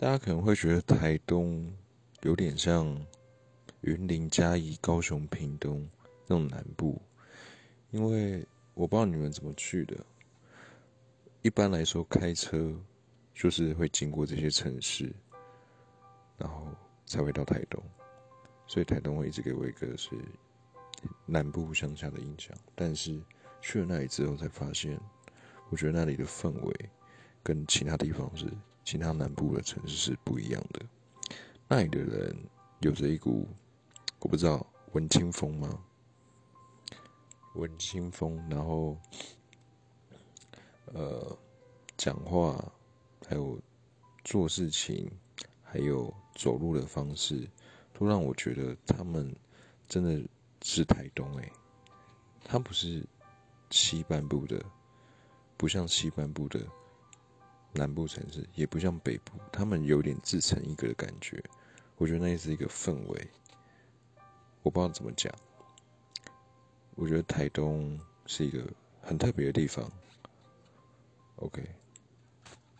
大家可能会觉得台东有点像云林、嘉义、高雄、屏东那种南部，因为我不知道你们怎么去的。一般来说，开车就是会经过这些城市，然后才会到台东，所以台东会一直给我一个是南部乡下的印象。但是去了那里之后，才发现，我觉得那里的氛围跟其他地方是其他南部的城市是不一样的。那里的人有着一股我不知道文青风吗？文青风，然后。呃，讲话，还有做事情，还有走路的方式，都让我觉得他们真的是台东哎，他不是西半部的，不像西半部的南部城市，也不像北部，他们有点自成一个的感觉。我觉得那是一个氛围，我不知道怎么讲。我觉得台东是一个很特别的地方。OK。